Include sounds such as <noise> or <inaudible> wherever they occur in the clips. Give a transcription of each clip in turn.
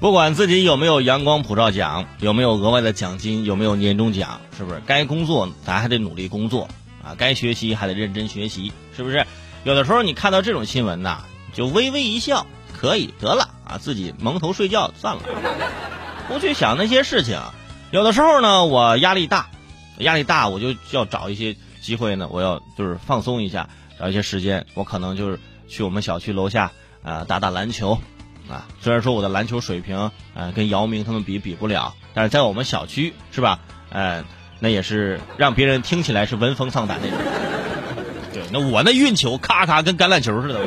不管自己有没有阳光普照奖，有没有额外的奖金，有没有年终奖，是不是？该工作咱还得努力工作啊，该学习还得认真学习，是不是？有的时候你看到这种新闻呐，就微微一笑，可以得了啊，自己蒙头睡觉算了，不去想那些事情。有的时候呢，我压力大，压力大，我就要找一些机会呢，我要就是放松一下，找一些时间，我可能就是去我们小区楼下啊打打篮球。啊，虽然说我的篮球水平，呃，跟姚明他们比比不了，但是在我们小区是吧？呃，那也是让别人听起来是闻风丧胆那种。对，那我那运球咔咔跟橄榄球似的。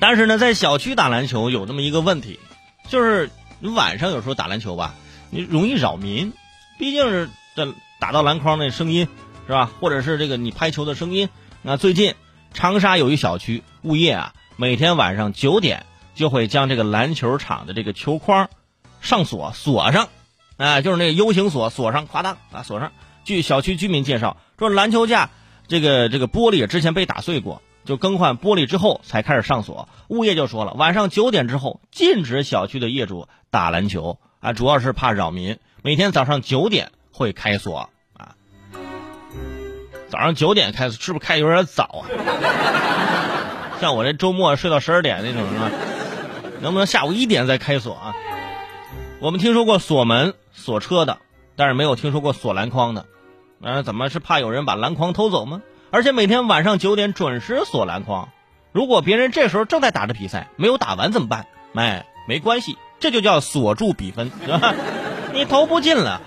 但是呢，在小区打篮球有那么一个问题，就是你晚上有时候打篮球吧，你容易扰民，毕竟是这打到篮筐那声音是吧？或者是这个你拍球的声音。那最近长沙有一小区物业啊。每天晚上九点就会将这个篮球场的这个球框上锁锁上，啊，就是那个 U 型锁锁上，夸当啊锁上。据小区居民介绍，说篮球架这个这个玻璃之前被打碎过，就更换玻璃之后才开始上锁。物业就说了，晚上九点之后禁止小区的业主打篮球啊，主要是怕扰民。每天早上九点会开锁啊，早上九点开是不是开有点早啊？像我这周末睡到十二点那种是吧？能不能下午一点再开锁啊？我们听说过锁门、锁车的，但是没有听说过锁篮筐的。啊，怎么是怕有人把篮筐偷走吗？而且每天晚上九点准时锁篮筐。如果别人这时候正在打着比赛，没有打完怎么办？哎，没关系，这就叫锁住比分，是吧？<laughs> 你投不进了。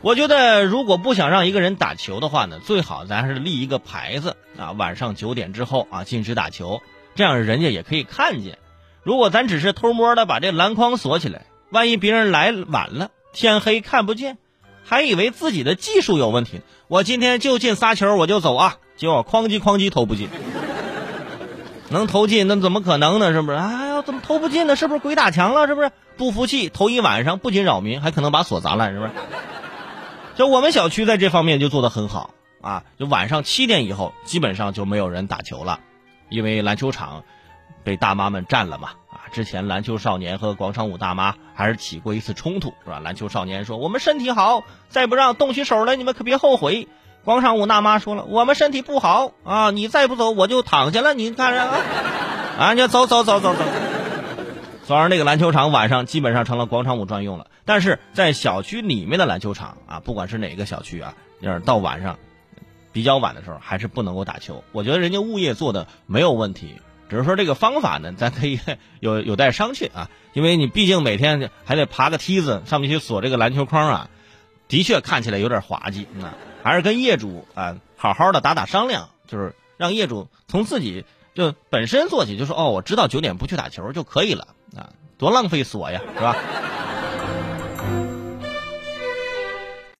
我觉得如果不想让一个人打球的话呢，最好咱还是立一个牌子啊，晚上九点之后啊禁止打球。这样人家也可以看见。如果咱只是偷摸的把这篮筐锁起来，万一别人来晚了，天黑看不见，还以为自己的技术有问题。我今天就进仨球，我就走啊！结果哐叽哐叽投不进，<laughs> 能投进那怎么可能呢？是不是？哎呀，怎么投不进呢？是不是鬼打墙了？是不是？不服气，头一晚上不仅扰民，还可能把锁砸烂，是不是？就我们小区在这方面就做得很好啊！就晚上七点以后，基本上就没有人打球了。因为篮球场被大妈们占了嘛，啊，之前篮球少年和广场舞大妈还是起过一次冲突，是吧？篮球少年说：“我们身体好，再不让动起手来，你们可别后悔。”广场舞大妈说了：“我们身体不好啊，你再不走我就躺下了。”你看着啊，啊，你走走走走走。所以那个篮球场晚上基本上成了广场舞专用了。但是在小区里面的篮球场啊，不管是哪个小区啊，要是到晚上。比较晚的时候还是不能够打球，我觉得人家物业做的没有问题，只是说这个方法呢，咱可以 <laughs> 有有待商榷啊。因为你毕竟每天还得爬个梯子上面去锁这个篮球框啊，的确看起来有点滑稽啊。还是跟业主啊好好的打打商量，就是让业主从自己就本身做起，就说哦，我知道九点不去打球就可以了啊，多浪费锁呀，是吧？